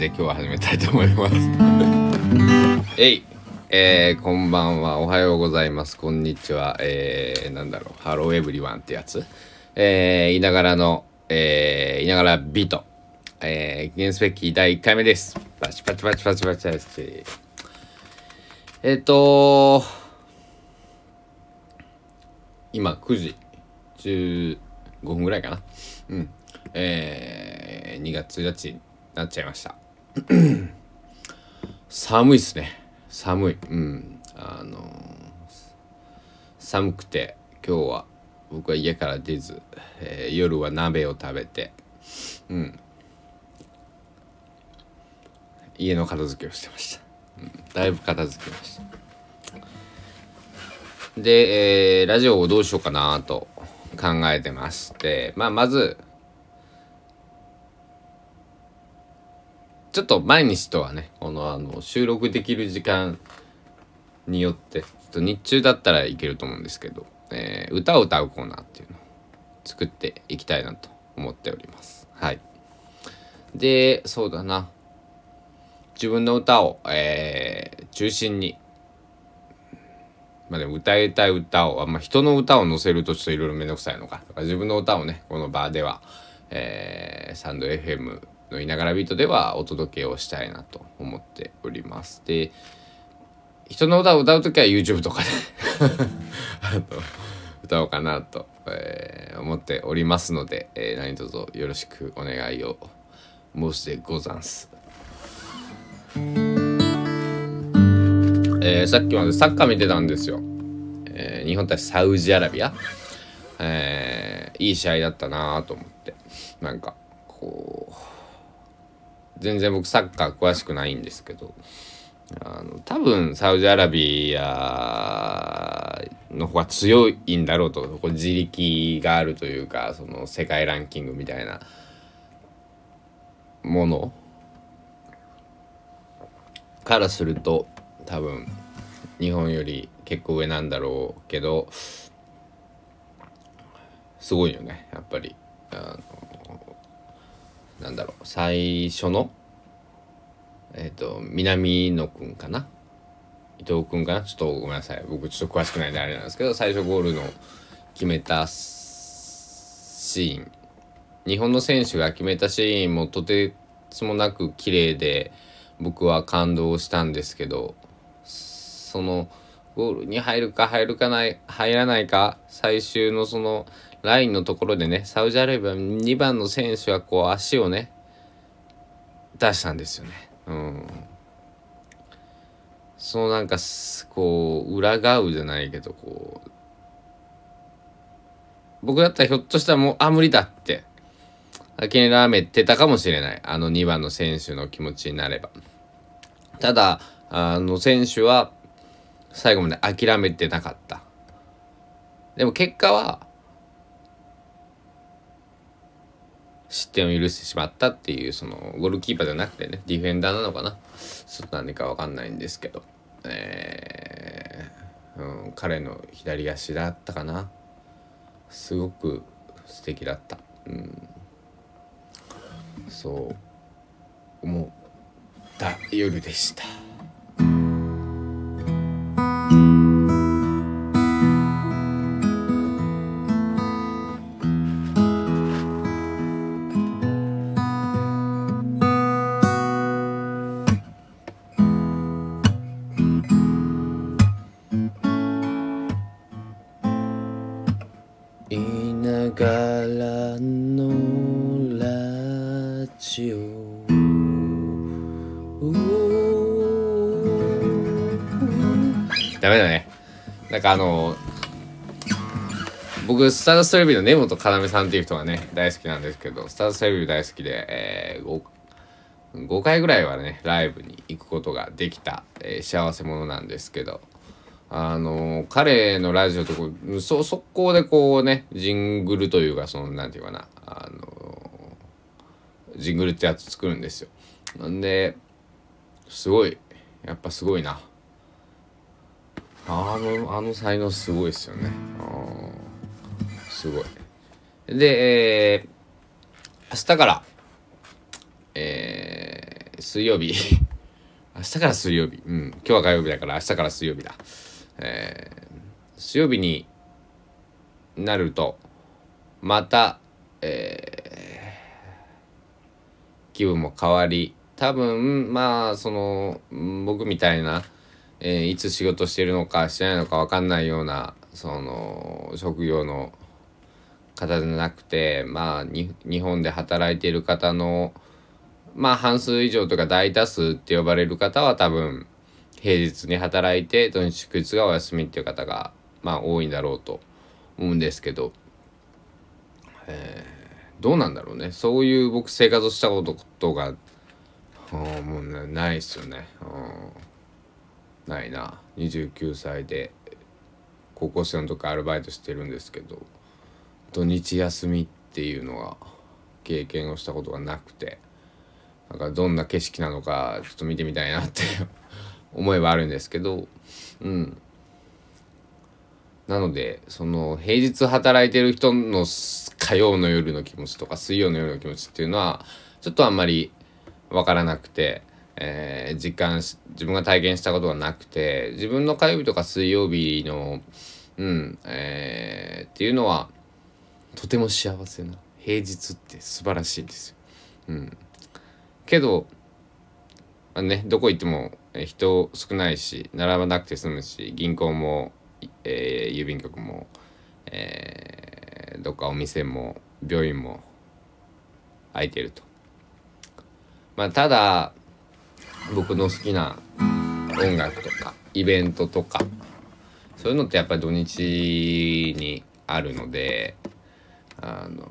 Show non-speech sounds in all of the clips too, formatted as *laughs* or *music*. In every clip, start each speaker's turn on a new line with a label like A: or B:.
A: で今日は始めたいと思います。*laughs* えいえー、こんばんは。おはようございます。こんにちは。えー、なんだろう。 Hello everyone ってやつ。えー、いながらのえー、いながらビート。えー、記念すべき第1回目です。パチパチパチパチパチパチ。えっ、ー、と今9時15分ぐらいかな。うん。えー、2月1日なっちゃいました。*clears throat* 寒いっすね。寒い。うん。あの、寒くて今日は僕は家から出ず、えー、夜は鍋を食べてうん。家の片付けをしてました、うん、だいぶ片付けました。で、えー、ラジオをどうしようかなと考えてましてまあまずちょっと毎日とはねこのあの収録できる時間によってちょっと日中だったらいけると思うんですけど、えー、歌を歌うコーナーっていうのを作っていきたいなと思っております。はい。でそうだな。自分の歌を、えー、中心にまあでも歌いたい歌を、まあ、人の歌を載せるとちょっといろいろめんどくさいのか。か自分の歌をね、この場では、えー、サンド FM のいながらビートではお届けをしたいなと思っております。で、人の歌を歌う時は YouTube とかで *laughs* 歌おうかなと、えー、思っておりますので、えー、何卒よろしくお願いを申してござんす。えー、さっきまでサッカー見てたんですよ。えー、日本対サウジアラビア。えー、いい試合だったなと思って。なんか、こう、全然僕サッカー詳しくないんですけどあの多分サウジアラビアの方が強いんだろうとこ自力があるというかその世界ランキングみたいなものからすると多分日本より結構上なんだろうけどすごいよねやっぱり。あのなんだろう最初のえっ、ー、と南野くんかな？伊藤君かな？ちょっとごめんなさい。僕ちょっと詳しくないんであれなんですけど最初ゴールの決めたシーン。日本の選手が決めたシーンもとてつもなく綺麗で僕は感動したんですけどそのゴールに入るか入るかない入らないか最終のそのラインのところでねサウジアラビア2番の選手はこう足をね出したんですよね。うん、そのなんかこう裏側じゃないけどこう僕だったらひょっとしたらもうあ無理だって諦めてたかもしれない。あの2番の選手の気持ちになれば。ただあの選手は最後まで諦めてなかった。でも結果は失点を許してしまったっていうそのゴールキーパーじゃなくてねディフェンダーなのかな？ちょっと何か分かんないんですけど、えー、うん、彼の左足だったかな？すごく素敵だった、うん、そう。思った夜でした。ダメだね。なんかあの僕、スターダストレビューの根本要さんっていう人がね、大好きなんですけど、スターダストレビュー大好きで、えー、5, 5回ぐらいはね、ライブに行くことができた、えー、幸せ者なんですけど、あの彼のラジオとこう、そ、速攻でこうね、ジングルというか、その、なんていうかな、あのジングルってやつ作るんですよ。なんで、すごい、やっぱすごいな。あのあの才能すごいですよね。すごい。で、えー、明日からえー、水曜日。*laughs* 明日から水曜日。うん。今日は火曜日だから明日から水曜日だ。えー、水曜日になるとまたえー、気分も変わり多分まあその僕みたいな、えー、いつ仕事してるのかしてないのか分かんないようなその職業の方じゃなくてまあ日本で働いている方のまあ半数以上とか大多数って呼ばれる方は多分平日に働いて土日祝日がお休みっていう方がまあ多いんだろうと思うんですけど、えー、どうなんだろうね。そういう僕生活をしたことがもうないっすよね。うん。ないな。29歳で高校生の時アルバイトしてるんですけど土日休みっていうのは経験をしたことがなくてなんかどんな景色なのかちょっと見てみたいなって *laughs* 思いはあるんですけどうん。なのでその平日働いてる人の火曜の夜の気持ちとか水曜の夜の気持ちっていうのはちょっとあんまり分からなくて、えー、実感し自分が体験したことがなくて自分の火曜日とか水曜日のうんえー、っていうのはとても幸せな平日って素晴らしいんですよ。うん、けど、まあね、どこ行っても人少ないし並ばなくて済むし銀行も、えー、郵便局も、えー、どっかお店も病院も空いてると。まあ、ただ僕の好きな音楽とかイベントとかそういうのってやっぱり土日にあるのであの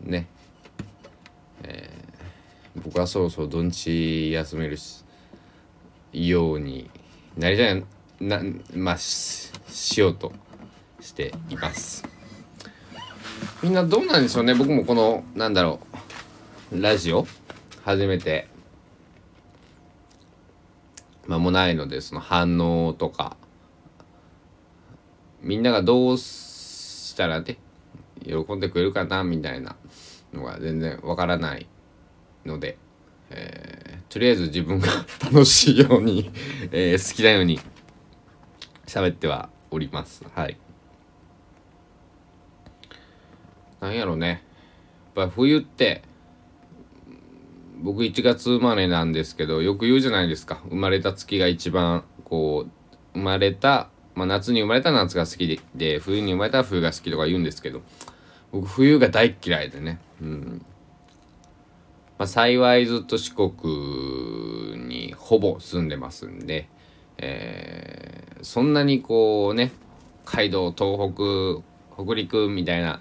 A: ね、えー、僕はそろそろ土日休めるようになりたいなまあしようとしています。みんなどうなんでしょうね。僕もこのなんだろうラジオ始めて間もないのでその反応とか。みんながどうしたらね喜んでくれるかなみたいなのが全然わからないので、えー、とりあえず自分が楽しいように *laughs* えー、好きなように喋ってはおります。はい。なんやろうね。やっぱ冬って僕1月生まれなんですけどよく言うじゃないですか。生まれた月が一番こう生まれた、まあ、夏に生まれた夏が好きで冬に生まれた冬が好きとか言うんですけど僕冬が大嫌いでね。うん。まあ、幸いずっと四国にほぼ住んでますんで、えー、そんなにこうね街道東北北陸みたいな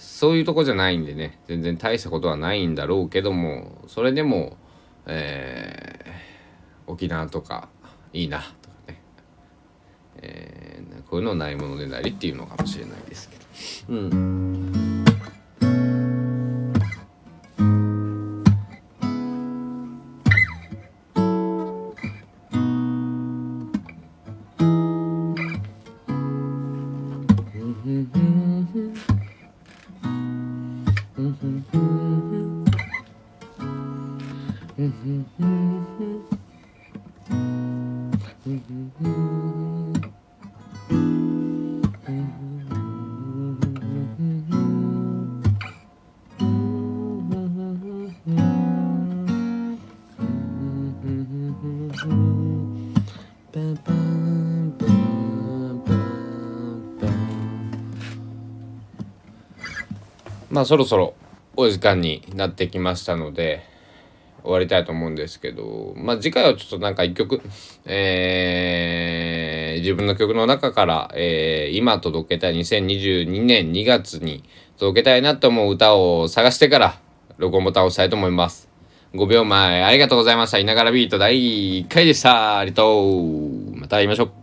A: そういうとこじゃないんでね。全然大したことはないんだろうけども。それでも、えー、沖縄とかいいなとかね、えー、こういうのないものでなりっていうのかもしれないですけど。うん。まあそろそろ。お時間になってきましたので終わりたいと思うんですけどまあ次回はちょっとなんか一曲えー、自分の曲の中から、えー、今届けたい2022年2月に届けたいなと思う歌を探してから録音ボタンを押したいと思います。5秒前ありがとうございました。いながらビート第1回でした。ありがとう。また会いましょう。